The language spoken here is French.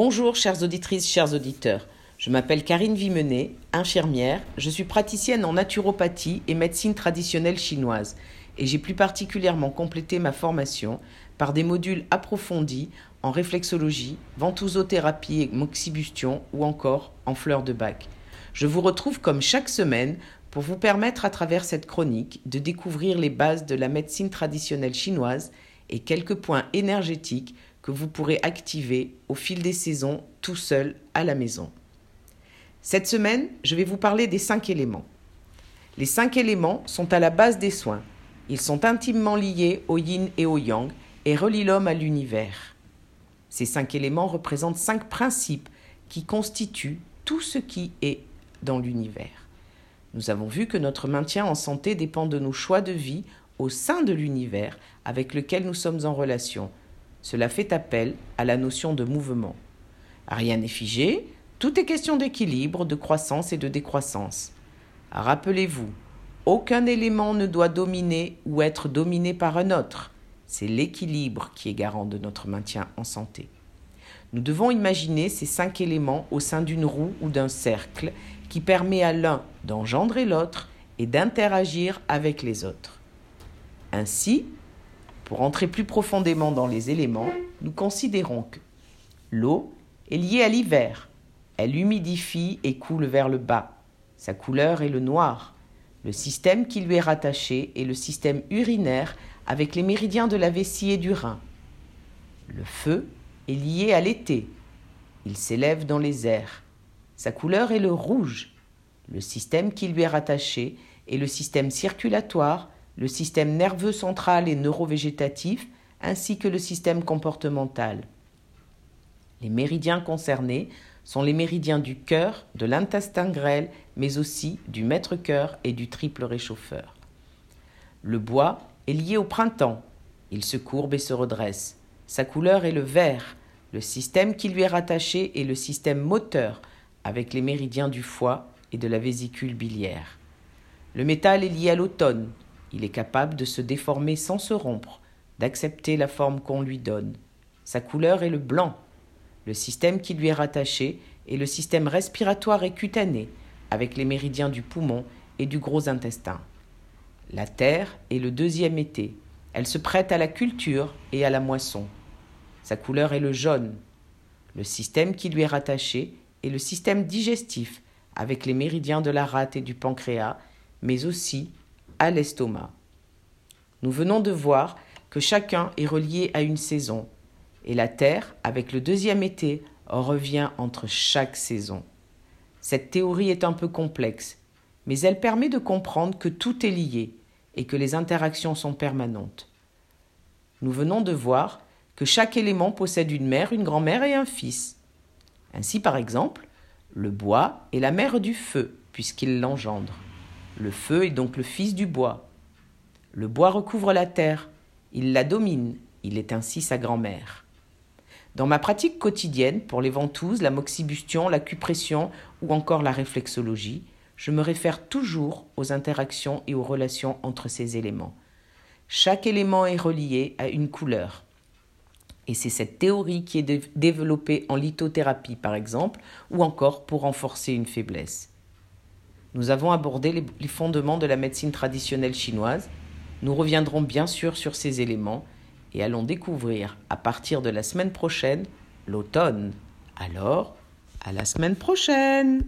Bonjour chères auditrices, chers auditeurs. Je m'appelle Karine Vimenet, infirmière. Je suis praticienne en naturopathie et médecine traditionnelle chinoise et j'ai plus particulièrement complété ma formation par des modules approfondis en réflexologie, ventousothérapie et moxibustion ou encore en fleurs de bac. Je vous retrouve comme chaque semaine pour vous permettre à travers cette chronique de découvrir les bases de la médecine traditionnelle chinoise et quelques points énergétiques que vous pourrez activer au fil des saisons tout seul à la maison. Cette semaine, je vais vous parler des cinq éléments. Les cinq éléments sont à la base des soins. Ils sont intimement liés au yin et au yang et relient l'homme à l'univers. Ces cinq éléments représentent cinq principes qui constituent tout ce qui est dans l'univers. Nous avons vu que notre maintien en santé dépend de nos choix de vie au sein de l'univers avec lequel nous sommes en relation, cela fait appel à la notion de mouvement. Rien n'est figé, tout est question d'équilibre, de croissance et de décroissance. Rappelez-vous, aucun élément ne doit dominer ou être dominé par un autre. C'est l'équilibre qui est garant de notre maintien en santé. Nous devons imaginer ces cinq éléments au sein d'une roue ou d'un cercle qui permet à l'un d'engendrer l'autre et d'interagir avec les autres. Ainsi, pour entrer plus profondément dans les éléments, nous considérons que l'eau est liée à l'hiver. Elle humidifie et coule vers le bas. Sa couleur est le noir. Le système qui lui est rattaché est le système urinaire avec les méridiens de la vessie et du rein. Le feu est lié à l'été. Il s'élève dans les airs. Sa couleur est le rouge. Le système qui lui est rattaché est le système circulatoire le système nerveux central et neurovégétatif, ainsi que le système comportemental. Les méridiens concernés sont les méridiens du cœur, de l'intestin grêle, mais aussi du maître-cœur et du triple réchauffeur. Le bois est lié au printemps. Il se courbe et se redresse. Sa couleur est le vert. Le système qui lui est rattaché est le système moteur, avec les méridiens du foie et de la vésicule biliaire. Le métal est lié à l'automne. Il est capable de se déformer sans se rompre, d'accepter la forme qu'on lui donne. Sa couleur est le blanc. Le système qui lui est rattaché est le système respiratoire et cutané, avec les méridiens du poumon et du gros intestin. La terre est le deuxième été. Elle se prête à la culture et à la moisson. Sa couleur est le jaune. Le système qui lui est rattaché est le système digestif, avec les méridiens de la rate et du pancréas, mais aussi à l'estomac. Nous venons de voir que chacun est relié à une saison, et la Terre, avec le deuxième été, revient entre chaque saison. Cette théorie est un peu complexe, mais elle permet de comprendre que tout est lié et que les interactions sont permanentes. Nous venons de voir que chaque élément possède une mère, une grand-mère et un fils. Ainsi, par exemple, le bois est la mère du feu, puisqu'il l'engendre. Le feu est donc le fils du bois. Le bois recouvre la terre, il la domine, il est ainsi sa grand-mère. Dans ma pratique quotidienne, pour les ventouses, la moxibustion, la cupression ou encore la réflexologie, je me réfère toujours aux interactions et aux relations entre ces éléments. Chaque élément est relié à une couleur. Et c'est cette théorie qui est développée en lithothérapie, par exemple, ou encore pour renforcer une faiblesse. Nous avons abordé les, fondements de la médecine traditionnelle chinoise. Nous reviendrons bien sûr sur ces éléments et allons découvrir à partir de la semaine prochaine l'automne. Alors, à la semaine prochaine